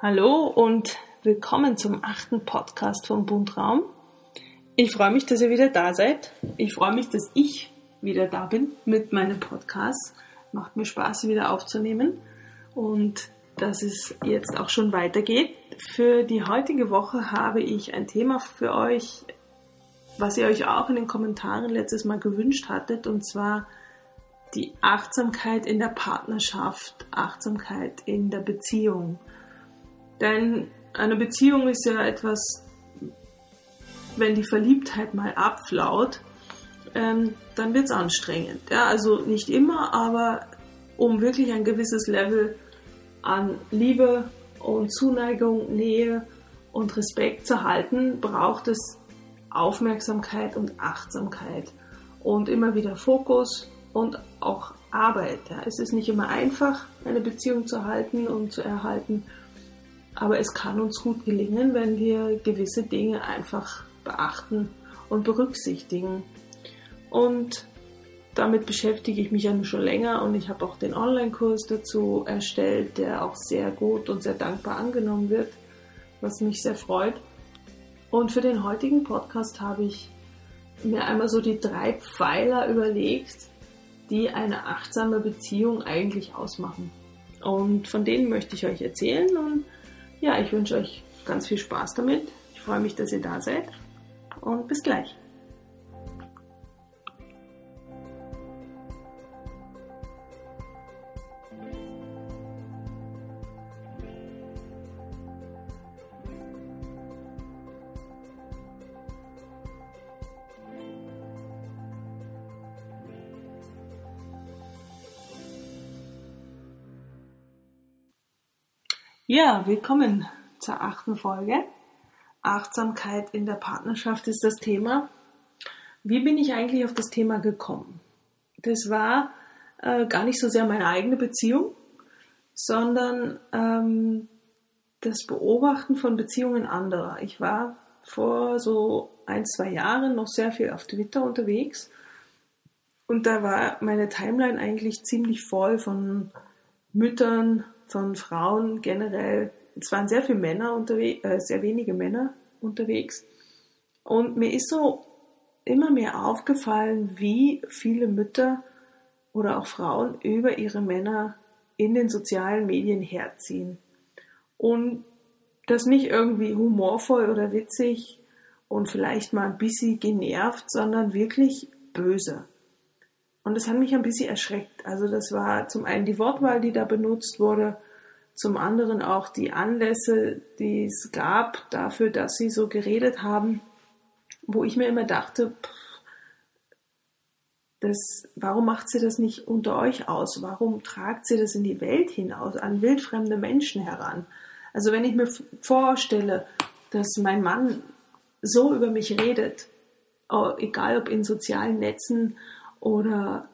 Hallo und willkommen zum achten Podcast vom Bundraum. Ich freue mich, dass ihr wieder da seid. Ich freue mich, dass ich wieder da bin mit meinem Podcast. Macht mir Spaß, wieder aufzunehmen und dass es jetzt auch schon weitergeht. Für die heutige Woche habe ich ein Thema für euch, was ihr euch auch in den Kommentaren letztes Mal gewünscht hattet, und zwar die Achtsamkeit in der Partnerschaft, Achtsamkeit in der Beziehung. Denn eine Beziehung ist ja etwas, wenn die Verliebtheit mal abflaut, ähm, dann wird es anstrengend. Ja, also nicht immer, aber um wirklich ein gewisses Level an Liebe und Zuneigung, Nähe und Respekt zu halten, braucht es Aufmerksamkeit und Achtsamkeit und immer wieder Fokus und auch Arbeit. Ja. Es ist nicht immer einfach, eine Beziehung zu halten und zu erhalten aber es kann uns gut gelingen, wenn wir gewisse Dinge einfach beachten und berücksichtigen. Und damit beschäftige ich mich ja schon länger und ich habe auch den Online-Kurs dazu erstellt, der auch sehr gut und sehr dankbar angenommen wird, was mich sehr freut. Und für den heutigen Podcast habe ich mir einmal so die drei Pfeiler überlegt, die eine achtsame Beziehung eigentlich ausmachen. Und von denen möchte ich euch erzählen und ja, ich wünsche euch ganz viel Spaß damit. Ich freue mich, dass ihr da seid und bis gleich. Ja, willkommen zur achten Folge. Achtsamkeit in der Partnerschaft ist das Thema. Wie bin ich eigentlich auf das Thema gekommen? Das war äh, gar nicht so sehr meine eigene Beziehung, sondern ähm, das Beobachten von Beziehungen anderer. Ich war vor so ein, zwei Jahren noch sehr viel auf Twitter unterwegs und da war meine Timeline eigentlich ziemlich voll von Müttern, von Frauen generell. Es waren sehr viele Männer unterwegs, äh, sehr wenige Männer unterwegs. Und mir ist so immer mehr aufgefallen, wie viele Mütter oder auch Frauen über ihre Männer in den sozialen Medien herziehen. Und das nicht irgendwie humorvoll oder witzig und vielleicht mal ein bisschen genervt, sondern wirklich böse. Und das hat mich ein bisschen erschreckt. Also das war zum einen die Wortwahl, die da benutzt wurde, zum anderen auch die Anlässe, die es gab dafür, dass sie so geredet haben, wo ich mir immer dachte, das, warum macht sie das nicht unter euch aus? Warum tragt sie das in die Welt hinaus, an wildfremde Menschen heran? Also wenn ich mir vorstelle, dass mein Mann so über mich redet, egal ob in sozialen Netzen oder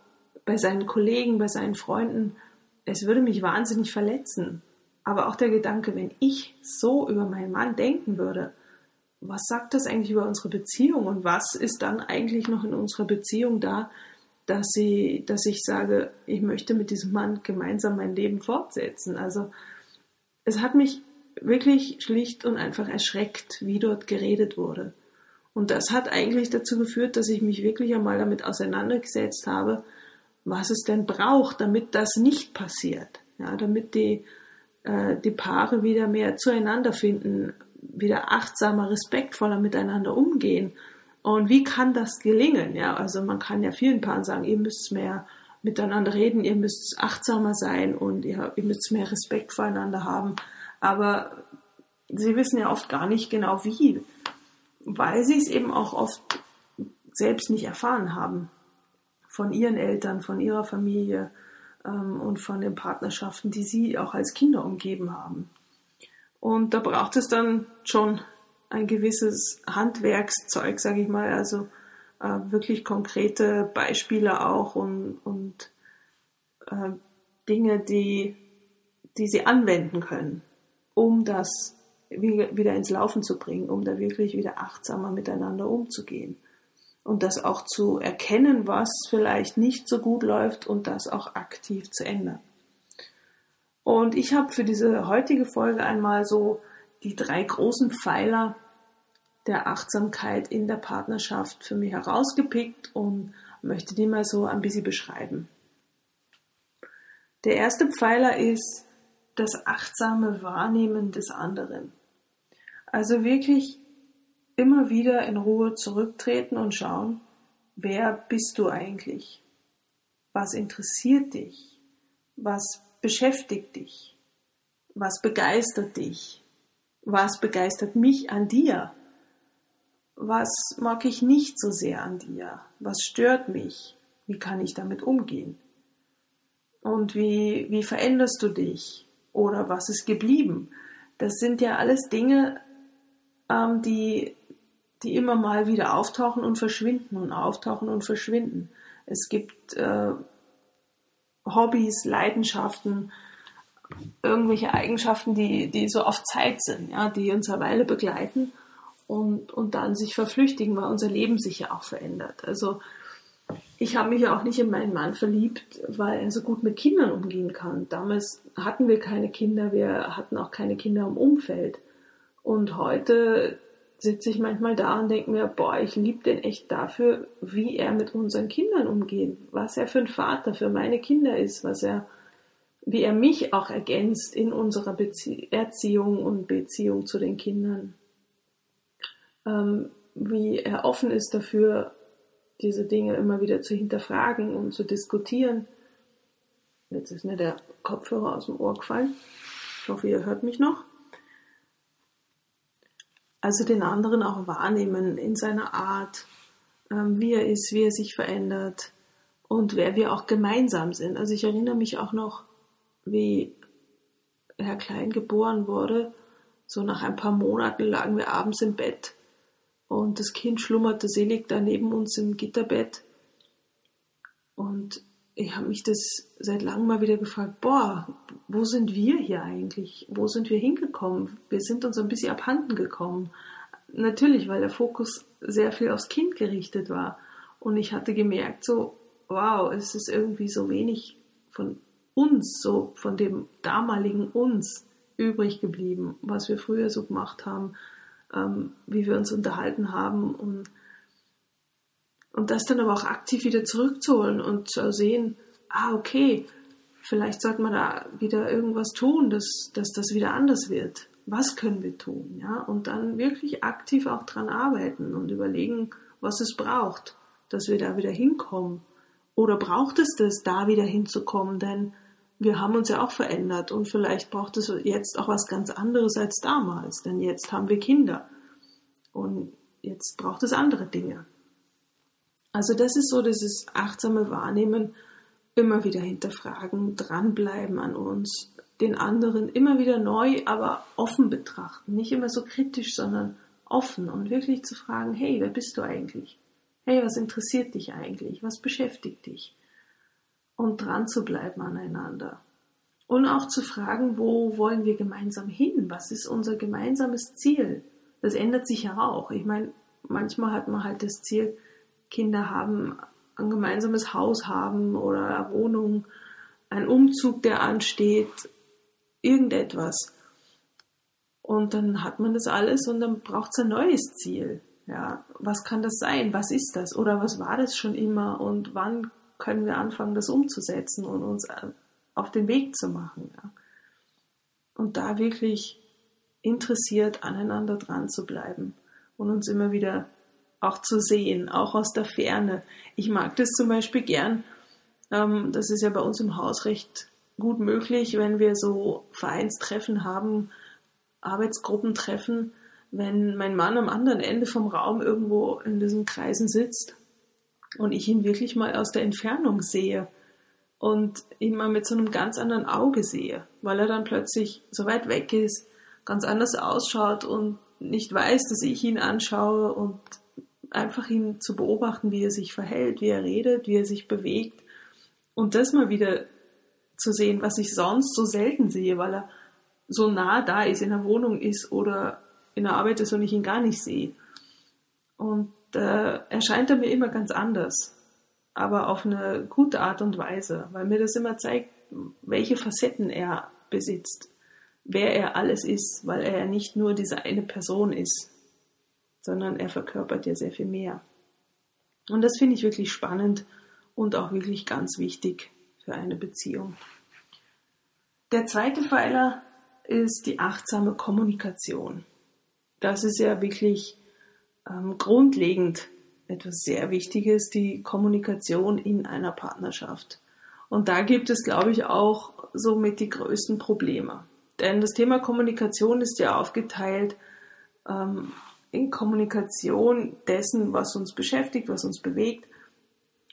bei seinen Kollegen, bei seinen Freunden, es würde mich wahnsinnig verletzen. Aber auch der Gedanke, wenn ich so über meinen Mann denken würde, was sagt das eigentlich über unsere Beziehung und was ist dann eigentlich noch in unserer Beziehung da, dass, sie, dass ich sage, ich möchte mit diesem Mann gemeinsam mein Leben fortsetzen. Also es hat mich wirklich schlicht und einfach erschreckt, wie dort geredet wurde. Und das hat eigentlich dazu geführt, dass ich mich wirklich einmal damit auseinandergesetzt habe, was es denn braucht, damit das nicht passiert. Ja, damit die, äh, die Paare wieder mehr zueinander finden, wieder achtsamer, respektvoller miteinander umgehen. Und wie kann das gelingen? Ja, also man kann ja vielen Paaren sagen, ihr müsst mehr miteinander reden, ihr müsst achtsamer sein und ihr, ihr müsst mehr Respekt voreinander haben. Aber sie wissen ja oft gar nicht genau wie weil sie es eben auch oft selbst nicht erfahren haben von ihren Eltern, von ihrer Familie ähm, und von den Partnerschaften, die sie auch als Kinder umgeben haben. Und da braucht es dann schon ein gewisses Handwerkszeug, sage ich mal, also äh, wirklich konkrete Beispiele auch und, und äh, Dinge, die, die sie anwenden können, um das wieder ins Laufen zu bringen, um da wirklich wieder achtsamer miteinander umzugehen. Und das auch zu erkennen, was vielleicht nicht so gut läuft und das auch aktiv zu ändern. Und ich habe für diese heutige Folge einmal so die drei großen Pfeiler der Achtsamkeit in der Partnerschaft für mich herausgepickt und möchte die mal so ein bisschen beschreiben. Der erste Pfeiler ist das achtsame Wahrnehmen des anderen. Also wirklich immer wieder in Ruhe zurücktreten und schauen, wer bist du eigentlich? Was interessiert dich? Was beschäftigt dich? Was begeistert dich? Was begeistert mich an dir? Was mag ich nicht so sehr an dir? Was stört mich? Wie kann ich damit umgehen? Und wie, wie veränderst du dich? Oder was ist geblieben? Das sind ja alles Dinge, ähm, die, die immer mal wieder auftauchen und verschwinden und auftauchen und verschwinden. Es gibt äh, Hobbys, Leidenschaften, irgendwelche Eigenschaften, die, die so auf Zeit sind, ja, die uns eine Weile begleiten und, und dann sich verflüchtigen, weil unser Leben sich ja auch verändert. Also ich habe mich ja auch nicht in meinen Mann verliebt, weil er so gut mit Kindern umgehen kann. Damals hatten wir keine Kinder, wir hatten auch keine Kinder im Umfeld. Und heute sitze ich manchmal da und denke mir, boah, ich liebe den echt dafür, wie er mit unseren Kindern umgeht, was er für ein Vater für meine Kinder ist, was er, wie er mich auch ergänzt in unserer Bezie Erziehung und Beziehung zu den Kindern ähm, wie er offen ist dafür, diese Dinge immer wieder zu hinterfragen und zu diskutieren. Jetzt ist mir der Kopfhörer aus dem Ohr gefallen. Ich hoffe, ihr hört mich noch. Also den anderen auch wahrnehmen in seiner Art, ähm, wie er ist, wie er sich verändert und wer wir auch gemeinsam sind. Also ich erinnere mich auch noch, wie Herr Klein geboren wurde. So nach ein paar Monaten lagen wir abends im Bett und das Kind schlummerte selig da neben uns im Gitterbett. Und ich habe mich das seit langem mal wieder gefragt, boah, wo sind wir hier eigentlich? Wo sind wir hingekommen? Wir sind uns ein bisschen abhanden gekommen. Natürlich, weil der Fokus sehr viel aufs Kind gerichtet war. Und ich hatte gemerkt, so, wow, es ist irgendwie so wenig von uns, so von dem damaligen uns übrig geblieben, was wir früher so gemacht haben, ähm, wie wir uns unterhalten haben und, und das dann aber auch aktiv wieder zurückzuholen und zu sehen, ah, okay, vielleicht sollte man da wieder irgendwas tun, dass, dass das wieder anders wird. Was können wir tun? Ja? Und dann wirklich aktiv auch dran arbeiten und überlegen, was es braucht, dass wir da wieder hinkommen. Oder braucht es das, da wieder hinzukommen? Denn wir haben uns ja auch verändert und vielleicht braucht es jetzt auch was ganz anderes als damals, denn jetzt haben wir Kinder und jetzt braucht es andere Dinge. Also das ist so dieses achtsame Wahrnehmen, immer wieder hinterfragen, dranbleiben an uns, den anderen immer wieder neu, aber offen betrachten, nicht immer so kritisch, sondern offen und wirklich zu fragen, hey, wer bist du eigentlich? Hey, was interessiert dich eigentlich? Was beschäftigt dich? und dran zu bleiben aneinander. Und auch zu fragen, wo wollen wir gemeinsam hin? Was ist unser gemeinsames Ziel? Das ändert sich ja auch. Ich meine, manchmal hat man halt das Ziel, Kinder haben, ein gemeinsames Haus haben oder eine Wohnung, ein Umzug, der ansteht, irgendetwas. Und dann hat man das alles und dann braucht es ein neues Ziel. Ja, was kann das sein? Was ist das? Oder was war das schon immer? Und wann können wir anfangen, das umzusetzen und uns äh, auf den Weg zu machen. Ja. Und da wirklich interessiert aneinander dran zu bleiben und uns immer wieder auch zu sehen, auch aus der Ferne. Ich mag das zum Beispiel gern. Ähm, das ist ja bei uns im Haus recht gut möglich, wenn wir so Vereinstreffen haben, Arbeitsgruppentreffen, wenn mein Mann am anderen Ende vom Raum irgendwo in diesen Kreisen sitzt und ich ihn wirklich mal aus der Entfernung sehe und ihn mal mit so einem ganz anderen Auge sehe, weil er dann plötzlich so weit weg ist, ganz anders ausschaut und nicht weiß, dass ich ihn anschaue und einfach ihn zu beobachten, wie er sich verhält, wie er redet, wie er sich bewegt und das mal wieder zu sehen, was ich sonst so selten sehe, weil er so nah da ist, in der Wohnung ist oder in der Arbeit ist und ich ihn gar nicht sehe. Und da erscheint er mir immer ganz anders, aber auf eine gute Art und Weise, weil mir das immer zeigt, welche Facetten er besitzt, wer er alles ist, weil er ja nicht nur diese eine Person ist, sondern er verkörpert ja sehr viel mehr. Und das finde ich wirklich spannend und auch wirklich ganz wichtig für eine Beziehung. Der zweite Pfeiler ist die achtsame Kommunikation. Das ist ja wirklich ähm, grundlegend etwas sehr Wichtiges, die Kommunikation in einer Partnerschaft. Und da gibt es, glaube ich, auch somit die größten Probleme. Denn das Thema Kommunikation ist ja aufgeteilt ähm, in Kommunikation dessen, was uns beschäftigt, was uns bewegt,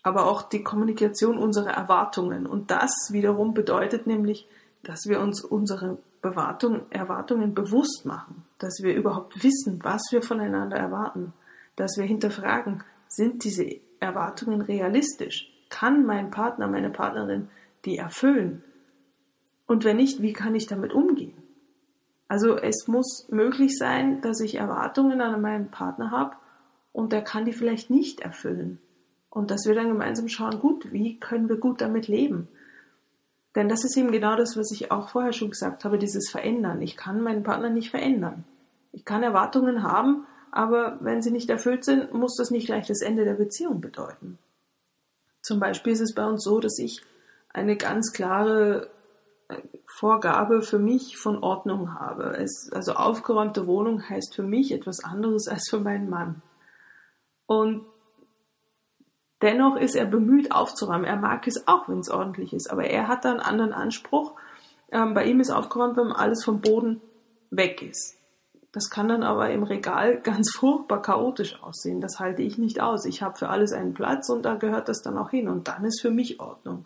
aber auch die Kommunikation unserer Erwartungen. Und das wiederum bedeutet nämlich, dass wir uns unsere Bewartung, Erwartungen bewusst machen, dass wir überhaupt wissen, was wir voneinander erwarten, dass wir hinterfragen, sind diese Erwartungen realistisch? Kann mein Partner, meine Partnerin die erfüllen? Und wenn nicht, wie kann ich damit umgehen? Also es muss möglich sein, dass ich Erwartungen an meinen Partner habe und der kann die vielleicht nicht erfüllen. Und dass wir dann gemeinsam schauen, gut, wie können wir gut damit leben? Denn das ist eben genau das, was ich auch vorher schon gesagt habe, dieses Verändern. Ich kann meinen Partner nicht verändern. Ich kann Erwartungen haben, aber wenn sie nicht erfüllt sind, muss das nicht gleich das Ende der Beziehung bedeuten. Zum Beispiel ist es bei uns so, dass ich eine ganz klare Vorgabe für mich von Ordnung habe. Es, also aufgeräumte Wohnung heißt für mich etwas anderes als für meinen Mann. Und Dennoch ist er bemüht aufzuräumen. Er mag es auch, wenn es ordentlich ist, aber er hat da einen anderen Anspruch. Ähm, bei ihm ist aufgeräumt, wenn alles vom Boden weg ist. Das kann dann aber im Regal ganz furchtbar chaotisch aussehen. Das halte ich nicht aus. Ich habe für alles einen Platz und da gehört das dann auch hin. Und dann ist für mich Ordnung.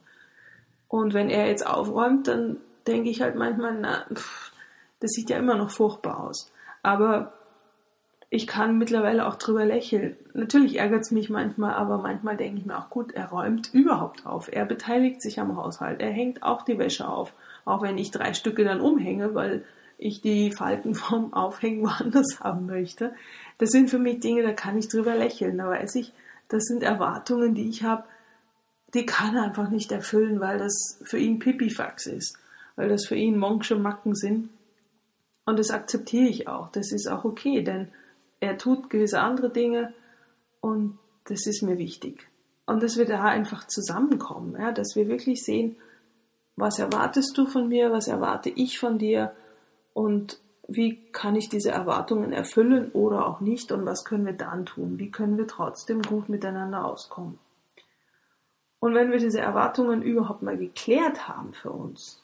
Und wenn er jetzt aufräumt, dann denke ich halt manchmal, na, pff, das sieht ja immer noch furchtbar aus. Aber ich kann mittlerweile auch drüber lächeln. Natürlich ärgert es mich manchmal, aber manchmal denke ich mir auch, gut, er räumt überhaupt auf. Er beteiligt sich am Haushalt. Er hängt auch die Wäsche auf. Auch wenn ich drei Stücke dann umhänge, weil ich die Falten vom Aufhängen woanders haben möchte. Das sind für mich Dinge, da kann ich drüber lächeln. Da weiß ich, das sind Erwartungen, die ich habe, die kann er einfach nicht erfüllen, weil das für ihn Pipifax ist. Weil das für ihn Monksche Macken sind. Und das akzeptiere ich auch. Das ist auch okay, denn er tut gewisse andere Dinge und das ist mir wichtig. Und dass wir da einfach zusammenkommen, ja, dass wir wirklich sehen, was erwartest du von mir, was erwarte ich von dir und wie kann ich diese Erwartungen erfüllen oder auch nicht und was können wir dann tun, wie können wir trotzdem gut miteinander auskommen. Und wenn wir diese Erwartungen überhaupt mal geklärt haben für uns,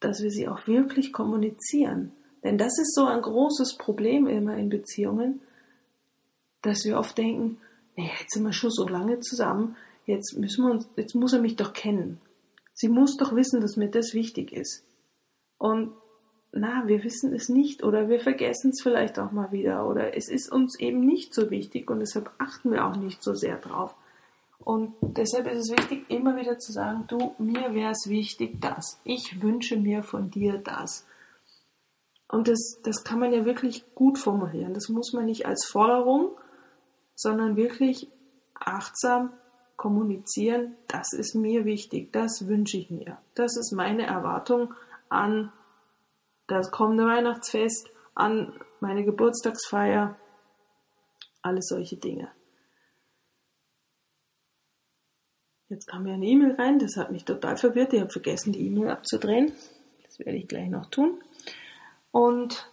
dass wir sie auch wirklich kommunizieren, denn das ist so ein großes Problem immer in Beziehungen, dass wir oft denken, nee, jetzt sind wir schon so lange zusammen, jetzt müssen wir uns, jetzt muss er mich doch kennen. Sie muss doch wissen, dass mir das wichtig ist. Und na, wir wissen es nicht oder wir vergessen es vielleicht auch mal wieder oder es ist uns eben nicht so wichtig und deshalb achten wir auch nicht so sehr drauf. Und deshalb ist es wichtig, immer wieder zu sagen, du, mir wäre es wichtig, das. Ich wünsche mir von dir das. Und das, das kann man ja wirklich gut formulieren. Das muss man nicht als Forderung, sondern wirklich achtsam kommunizieren. Das ist mir wichtig. Das wünsche ich mir. Das ist meine Erwartung an das kommende Weihnachtsfest, an meine Geburtstagsfeier. Alles solche Dinge. Jetzt kam mir eine E-Mail rein, das hat mich total verwirrt. Ich habe vergessen, die E-Mail abzudrehen. Das werde ich gleich noch tun. Und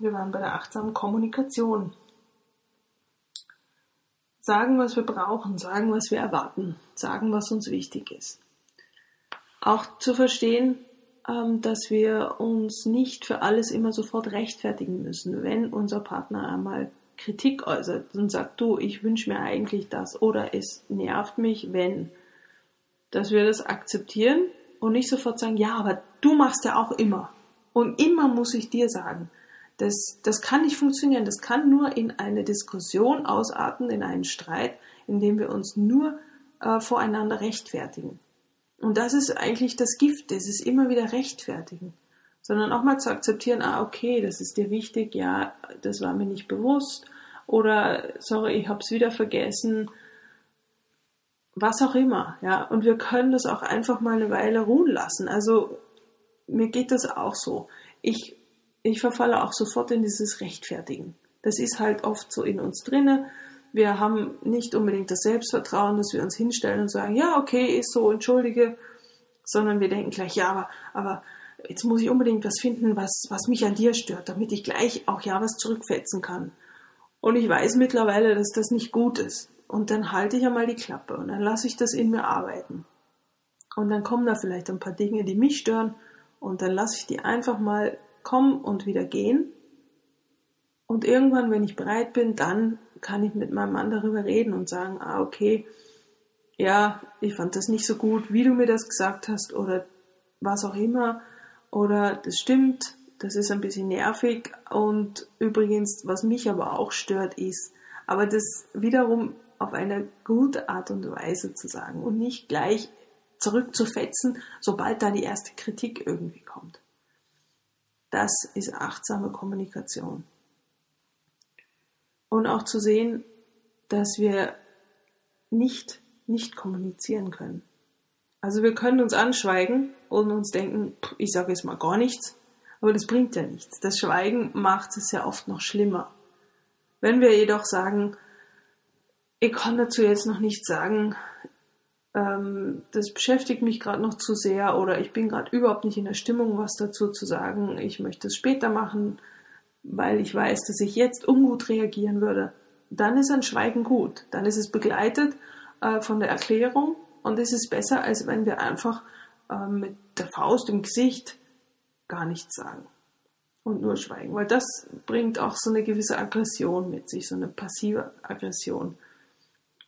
wir waren bei der achtsamen Kommunikation. Sagen, was wir brauchen, sagen, was wir erwarten, sagen, was uns wichtig ist. Auch zu verstehen, ähm, dass wir uns nicht für alles immer sofort rechtfertigen müssen. Wenn unser Partner einmal Kritik äußert und sagt, du, ich wünsche mir eigentlich das oder es nervt mich, wenn, dass wir das akzeptieren und nicht sofort sagen, ja, aber du machst ja auch immer. Und immer muss ich dir sagen, das, das kann nicht funktionieren. Das kann nur in eine Diskussion ausarten, in einen Streit, in dem wir uns nur äh, voreinander rechtfertigen. Und das ist eigentlich das Gift, das ist immer wieder rechtfertigen. Sondern auch mal zu akzeptieren, ah, okay, das ist dir wichtig, ja, das war mir nicht bewusst. Oder, sorry, ich hab's wieder vergessen. Was auch immer, ja. Und wir können das auch einfach mal eine Weile ruhen lassen. Also, mir geht das auch so. Ich, ich verfalle auch sofort in dieses Rechtfertigen. Das ist halt oft so in uns drinne. Wir haben nicht unbedingt das Selbstvertrauen, dass wir uns hinstellen und sagen, ja, okay, ist so, entschuldige, sondern wir denken gleich, ja, aber, aber jetzt muss ich unbedingt was finden, was, was mich an dir stört, damit ich gleich auch ja was zurückfetzen kann. Und ich weiß mittlerweile, dass das nicht gut ist. Und dann halte ich einmal die Klappe und dann lasse ich das in mir arbeiten. Und dann kommen da vielleicht ein paar Dinge, die mich stören und dann lasse ich die einfach mal kommen und wieder gehen. Und irgendwann, wenn ich bereit bin, dann kann ich mit meinem Mann darüber reden und sagen, ah, okay, ja, ich fand das nicht so gut, wie du mir das gesagt hast oder was auch immer. Oder das stimmt, das ist ein bisschen nervig. Und übrigens, was mich aber auch stört, ist, aber das wiederum auf eine gute Art und Weise zu sagen und nicht gleich zurückzufetzen, sobald da die erste Kritik irgendwie kommt. Das ist achtsame Kommunikation. Und auch zu sehen, dass wir nicht, nicht kommunizieren können. Also wir können uns anschweigen und uns denken, ich sage jetzt mal gar nichts, aber das bringt ja nichts. Das Schweigen macht es ja oft noch schlimmer. Wenn wir jedoch sagen, ich kann dazu jetzt noch nichts sagen, ähm, das beschäftigt mich gerade noch zu sehr oder ich bin gerade überhaupt nicht in der Stimmung, was dazu zu sagen. Ich möchte es später machen, weil ich weiß, dass ich jetzt ungut reagieren würde. Dann ist ein Schweigen gut. Dann ist es begleitet äh, von der Erklärung und es ist besser, als wenn wir einfach äh, mit der Faust im Gesicht gar nichts sagen und nur schweigen, weil das bringt auch so eine gewisse Aggression mit sich, so eine passive Aggression.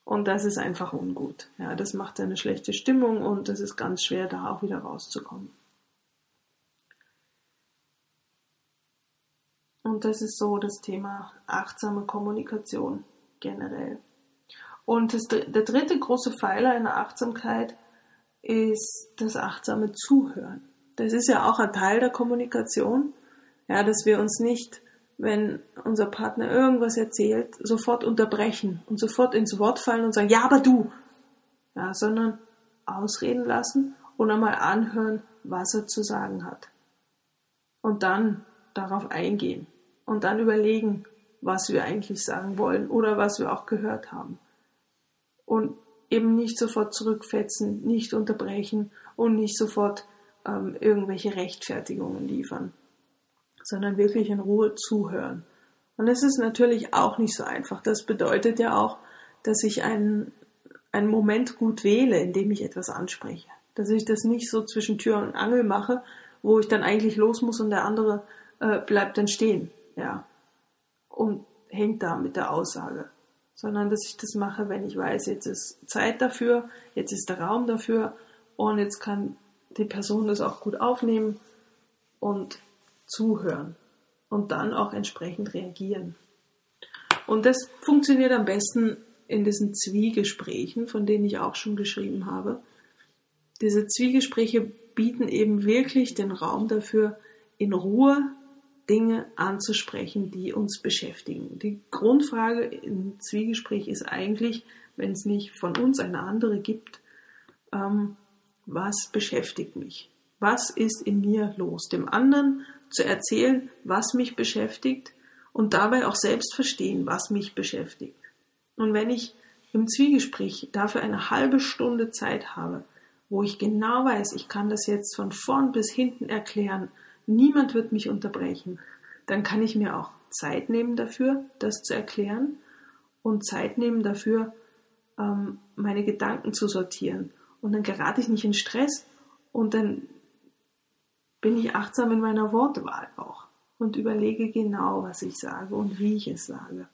Und das ist einfach ungut. Ja, das macht eine schlechte Stimmung und es ist ganz schwer, da auch wieder rauszukommen. Und das ist so das Thema achtsame Kommunikation generell. Und das, der dritte große Pfeiler in der Achtsamkeit ist das achtsame Zuhören. Das ist ja auch ein Teil der Kommunikation, ja, dass wir uns nicht wenn unser Partner irgendwas erzählt, sofort unterbrechen und sofort ins Wort fallen und sagen, ja, aber du, ja, sondern ausreden lassen und einmal anhören, was er zu sagen hat. Und dann darauf eingehen und dann überlegen, was wir eigentlich sagen wollen oder was wir auch gehört haben. Und eben nicht sofort zurückfetzen, nicht unterbrechen und nicht sofort ähm, irgendwelche Rechtfertigungen liefern sondern wirklich in Ruhe zuhören. Und es ist natürlich auch nicht so einfach. Das bedeutet ja auch, dass ich einen, einen Moment gut wähle, in dem ich etwas anspreche. Dass ich das nicht so zwischen Tür und Angel mache, wo ich dann eigentlich los muss und der andere äh, bleibt dann stehen, ja, und hängt da mit der Aussage. Sondern dass ich das mache, wenn ich weiß, jetzt ist Zeit dafür, jetzt ist der Raum dafür und jetzt kann die Person das auch gut aufnehmen und zuhören und dann auch entsprechend reagieren. Und das funktioniert am besten in diesen Zwiegesprächen, von denen ich auch schon geschrieben habe. Diese Zwiegespräche bieten eben wirklich den Raum dafür, in Ruhe Dinge anzusprechen, die uns beschäftigen. Die Grundfrage im Zwiegespräch ist eigentlich, wenn es nicht von uns eine andere gibt, ähm, was beschäftigt mich? Was ist in mir los? Dem anderen zu erzählen, was mich beschäftigt und dabei auch selbst verstehen, was mich beschäftigt. Und wenn ich im Zwiegespräch dafür eine halbe Stunde Zeit habe, wo ich genau weiß, ich kann das jetzt von vorn bis hinten erklären, niemand wird mich unterbrechen, dann kann ich mir auch Zeit nehmen dafür, das zu erklären und Zeit nehmen dafür, ähm, meine Gedanken zu sortieren. Und dann gerate ich nicht in Stress und dann bin ich achtsam in meiner Wortwahl auch und überlege genau, was ich sage und wie ich es sage.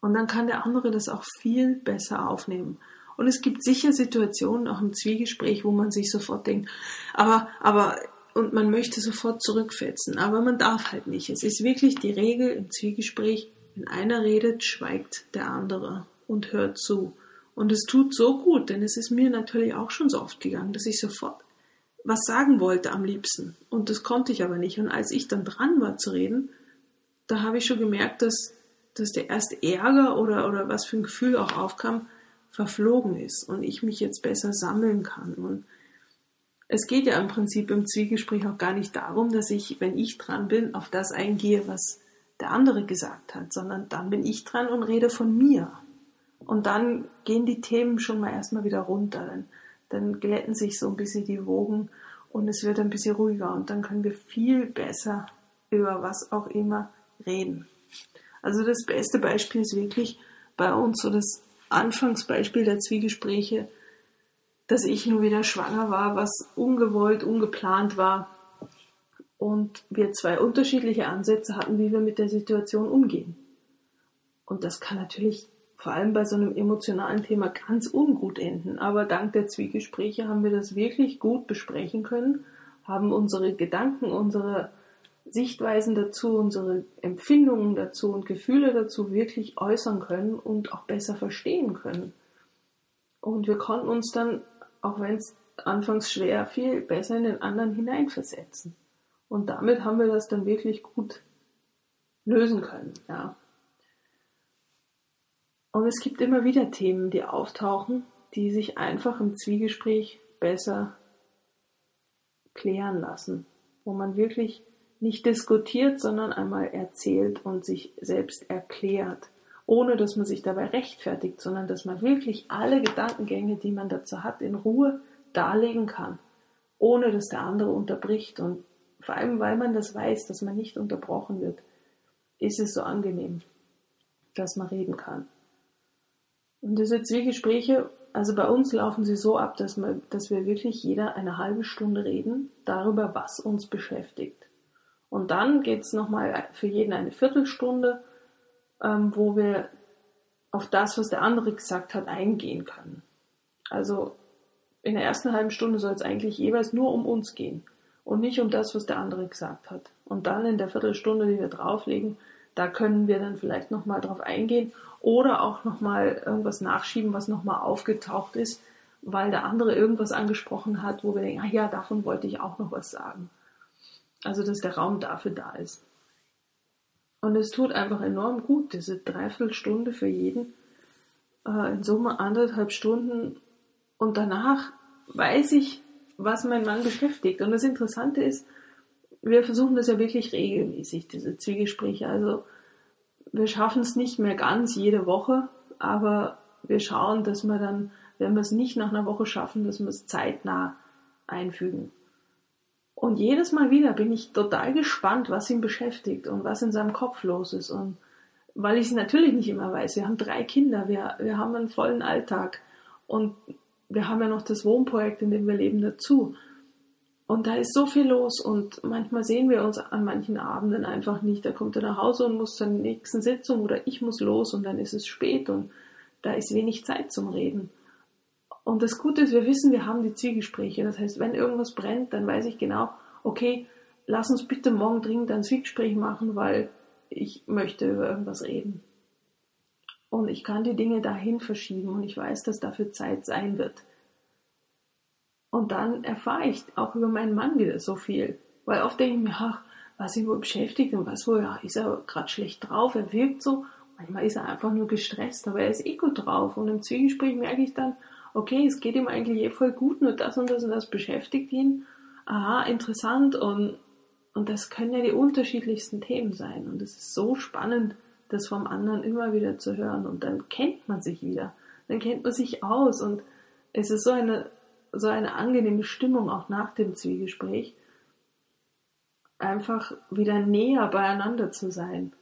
Und dann kann der andere das auch viel besser aufnehmen. Und es gibt sicher Situationen, auch im Zwiegespräch, wo man sich sofort denkt, aber, aber, und man möchte sofort zurückfetzen, aber man darf halt nicht. Es ist wirklich die Regel im Zwiegespräch, wenn einer redet, schweigt der andere und hört zu. Und es tut so gut, denn es ist mir natürlich auch schon so oft gegangen, dass ich sofort was sagen wollte am liebsten. Und das konnte ich aber nicht. Und als ich dann dran war zu reden, da habe ich schon gemerkt, dass, dass der erste Ärger oder, oder was für ein Gefühl auch aufkam, verflogen ist und ich mich jetzt besser sammeln kann. Und es geht ja im Prinzip im Zwiegespräch auch gar nicht darum, dass ich, wenn ich dran bin, auf das eingehe, was der andere gesagt hat, sondern dann bin ich dran und rede von mir. Und dann gehen die Themen schon mal erstmal wieder runter. Dann, dann glätten sich so ein bisschen die Wogen und es wird ein bisschen ruhiger und dann können wir viel besser über was auch immer reden. Also das beste Beispiel ist wirklich bei uns so das Anfangsbeispiel der Zwiegespräche, dass ich nur wieder schwanger war, was ungewollt, ungeplant war und wir zwei unterschiedliche Ansätze hatten, wie wir mit der Situation umgehen. Und das kann natürlich vor allem bei so einem emotionalen Thema ganz ungut enden. Aber dank der Zwiegespräche haben wir das wirklich gut besprechen können, haben unsere Gedanken, unsere Sichtweisen dazu, unsere Empfindungen dazu und Gefühle dazu wirklich äußern können und auch besser verstehen können. Und wir konnten uns dann, auch wenn es anfangs schwer fiel, besser in den anderen hineinversetzen. Und damit haben wir das dann wirklich gut lösen können, ja. Und es gibt immer wieder Themen, die auftauchen, die sich einfach im Zwiegespräch besser klären lassen, wo man wirklich nicht diskutiert, sondern einmal erzählt und sich selbst erklärt, ohne dass man sich dabei rechtfertigt, sondern dass man wirklich alle Gedankengänge, die man dazu hat, in Ruhe darlegen kann, ohne dass der andere unterbricht. Und vor allem, weil man das weiß, dass man nicht unterbrochen wird, ist es so angenehm, dass man reden kann. Und diese Zwiegespräche, also bei uns laufen sie so ab, dass, man, dass wir wirklich jeder eine halbe Stunde reden darüber, was uns beschäftigt. Und dann geht es nochmal für jeden eine Viertelstunde, ähm, wo wir auf das, was der andere gesagt hat, eingehen können. Also in der ersten halben Stunde soll es eigentlich jeweils nur um uns gehen und nicht um das, was der andere gesagt hat. Und dann in der Viertelstunde, die wir drauflegen, da können wir dann vielleicht nochmal drauf eingehen oder auch nochmal irgendwas nachschieben, was nochmal aufgetaucht ist, weil der andere irgendwas angesprochen hat, wo wir denken, ah ja, davon wollte ich auch noch was sagen. Also, dass der Raum dafür da ist. Und es tut einfach enorm gut, diese Dreiviertelstunde für jeden, äh, in Summe anderthalb Stunden. Und danach weiß ich, was mein Mann beschäftigt. Und das Interessante ist, wir versuchen das ja wirklich regelmäßig, diese Zwiegespräche. Also wir schaffen es nicht mehr ganz jede Woche, aber wir schauen, dass wir dann, wenn wir es nicht nach einer Woche schaffen, dass wir es zeitnah einfügen. Und jedes Mal wieder bin ich total gespannt, was ihn beschäftigt und was in seinem Kopf los ist. Und weil ich es natürlich nicht immer weiß. Wir haben drei Kinder, wir, wir haben einen vollen Alltag und wir haben ja noch das Wohnprojekt, in dem wir leben, dazu. Und da ist so viel los und manchmal sehen wir uns an manchen Abenden einfach nicht. Da kommt er nach Hause und muss zur nächsten Sitzung oder ich muss los und dann ist es spät und da ist wenig Zeit zum Reden. Und das Gute ist, wir wissen, wir haben die Zielgespräche. Das heißt, wenn irgendwas brennt, dann weiß ich genau, okay, lass uns bitte morgen dringend ein Zielgespräch machen, weil ich möchte über irgendwas reden. Und ich kann die Dinge dahin verschieben und ich weiß, dass dafür Zeit sein wird. Und dann erfahre ich auch über meinen Mann wieder so viel. Weil oft denke ich mir, ach, was ihn wohl beschäftigt und was wohl, ja, ist er gerade schlecht drauf, er wirkt so. Manchmal ist er einfach nur gestresst, aber er ist eh gut drauf. Und im Zwiegespräch merke ich dann, okay, es geht ihm eigentlich eh voll gut, nur das und das und das beschäftigt ihn. Aha, interessant und, und das können ja die unterschiedlichsten Themen sein. Und es ist so spannend, das vom anderen immer wieder zu hören. Und dann kennt man sich wieder. Dann kennt man sich aus und es ist so eine, so eine angenehme Stimmung auch nach dem Zwiegespräch. Einfach wieder näher beieinander zu sein.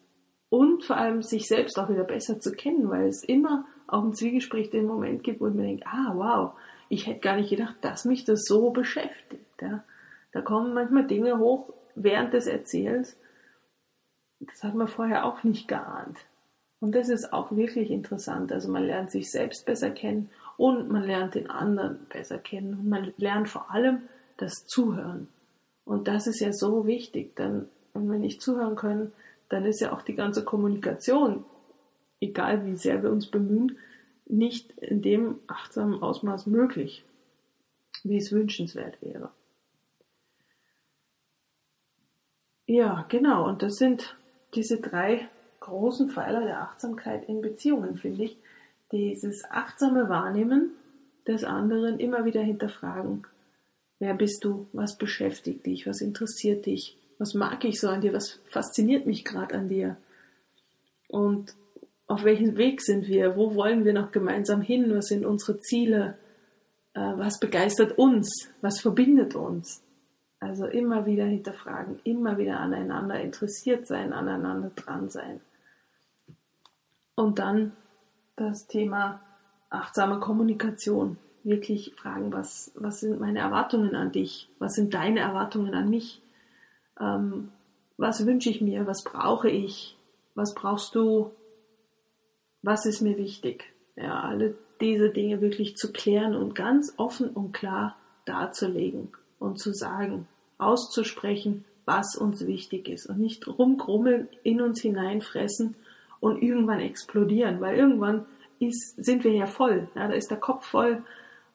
Und vor allem sich selbst auch wieder besser zu kennen, weil es immer auch im Zwiegespräch den Moment gibt, wo ich mir denke, ah, wow, ich hätte gar nicht gedacht, dass mich das so beschäftigt. Ja. Da kommen manchmal Dinge hoch während des Erzählens, das hat man vorher auch nicht geahnt. Und das ist auch wirklich interessant. Also man lernt sich selbst besser kennen und man lernt den anderen besser kennen. Und man lernt vor allem das Zuhören. Und das ist ja so wichtig, denn wenn wir nicht zuhören können, dann ist ja auch die ganze Kommunikation egal wie sehr wir uns bemühen, nicht in dem achtsamen Ausmaß möglich, wie es wünschenswert wäre. Ja, genau, und das sind diese drei großen Pfeiler der Achtsamkeit in Beziehungen, finde ich. Dieses achtsame Wahrnehmen des anderen immer wieder hinterfragen. Wer bist du? Was beschäftigt dich? Was interessiert dich? Was mag ich so an dir? Was fasziniert mich gerade an dir? Und auf welchem Weg sind wir? Wo wollen wir noch gemeinsam hin? Was sind unsere Ziele? Äh, was begeistert uns? Was verbindet uns? Also immer wieder hinterfragen, immer wieder aneinander interessiert sein, aneinander dran sein. Und dann das Thema achtsame Kommunikation. Wirklich fragen, was, was sind meine Erwartungen an dich? Was sind deine Erwartungen an mich? Ähm, was wünsche ich mir? Was brauche ich? Was brauchst du? Was ist mir wichtig? Ja, alle diese Dinge wirklich zu klären und ganz offen und klar darzulegen und zu sagen, auszusprechen, was uns wichtig ist und nicht rumgrummeln, in uns hineinfressen und irgendwann explodieren, weil irgendwann ist, sind wir ja voll. Ja, da ist der Kopf voll,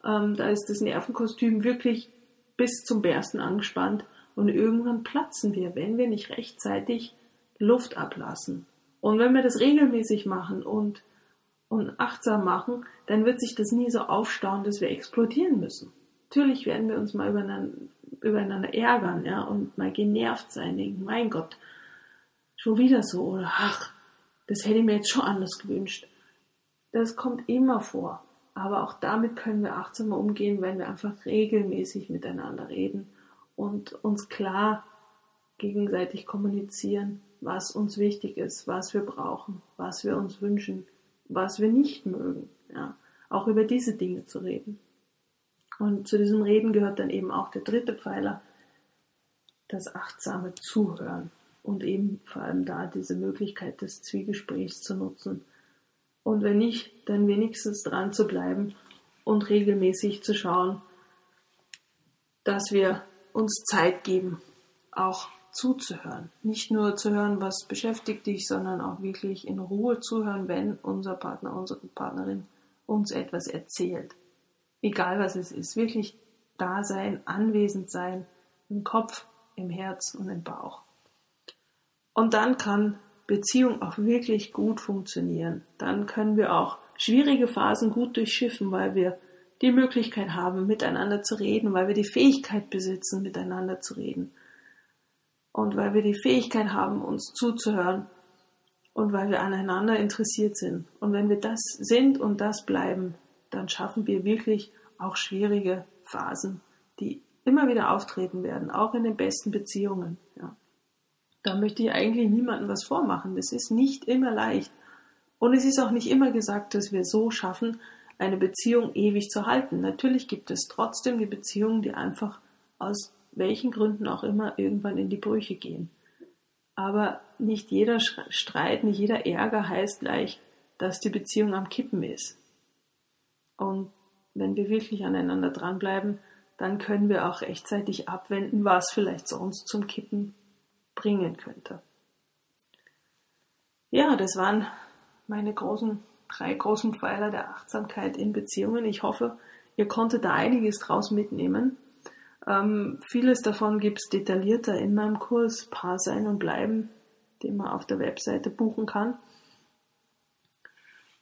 ähm, da ist das Nervenkostüm wirklich bis zum Bersten angespannt und irgendwann platzen wir, wenn wir nicht rechtzeitig Luft ablassen. Und wenn wir das regelmäßig machen und, und achtsam machen, dann wird sich das nie so aufstauen, dass wir explodieren müssen. Natürlich werden wir uns mal übereinander, übereinander ärgern, ja, und mal genervt sein, denken, mein Gott, schon wieder so, oder ach, das hätte ich mir jetzt schon anders gewünscht. Das kommt immer vor. Aber auch damit können wir achtsamer umgehen, wenn wir einfach regelmäßig miteinander reden und uns klar gegenseitig kommunizieren, was uns wichtig ist, was wir brauchen, was wir uns wünschen, was wir nicht mögen. Ja, auch über diese Dinge zu reden. Und zu diesem Reden gehört dann eben auch der dritte Pfeiler, das achtsame Zuhören und eben vor allem da diese Möglichkeit des Zwiegesprächs zu nutzen. Und wenn nicht, dann wenigstens dran zu bleiben und regelmäßig zu schauen, dass wir uns Zeit geben, auch zuzuhören. Nicht nur zu hören, was beschäftigt dich, sondern auch wirklich in Ruhe zuhören, wenn unser Partner, unsere Partnerin uns etwas erzählt. Egal was es ist. Wirklich da sein, anwesend sein, im Kopf, im Herz und im Bauch. Und dann kann Beziehung auch wirklich gut funktionieren. Dann können wir auch schwierige Phasen gut durchschiffen, weil wir die Möglichkeit haben, miteinander zu reden, weil wir die Fähigkeit besitzen, miteinander zu reden. Und weil wir die Fähigkeit haben, uns zuzuhören und weil wir aneinander interessiert sind. Und wenn wir das sind und das bleiben, dann schaffen wir wirklich auch schwierige Phasen, die immer wieder auftreten werden, auch in den besten Beziehungen. Ja. Da möchte ich eigentlich niemandem was vormachen. Das ist nicht immer leicht. Und es ist auch nicht immer gesagt, dass wir so schaffen, eine Beziehung ewig zu halten. Natürlich gibt es trotzdem die Beziehungen, die einfach aus welchen Gründen auch immer irgendwann in die Brüche gehen. Aber nicht jeder Streit, nicht jeder Ärger heißt gleich, dass die Beziehung am Kippen ist. Und wenn wir wirklich aneinander dranbleiben, dann können wir auch rechtzeitig abwenden, was vielleicht sonst zum Kippen bringen könnte. Ja, das waren meine großen, drei großen Pfeiler der Achtsamkeit in Beziehungen. Ich hoffe, ihr konntet da einiges draus mitnehmen. Ähm, vieles davon gibt es detaillierter in meinem Kurs Paar sein und bleiben, den man auf der Webseite buchen kann.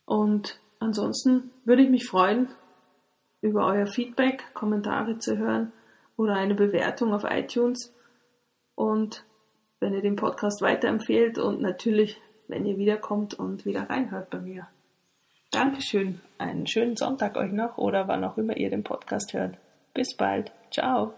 Und ansonsten würde ich mich freuen, über euer Feedback, Kommentare zu hören oder eine Bewertung auf iTunes. Und wenn ihr den Podcast weiterempfehlt und natürlich, wenn ihr wiederkommt und wieder reinhört bei mir. Dankeschön. Einen schönen Sonntag euch noch oder wann auch immer ihr den Podcast hört. Bis bald. Tchau!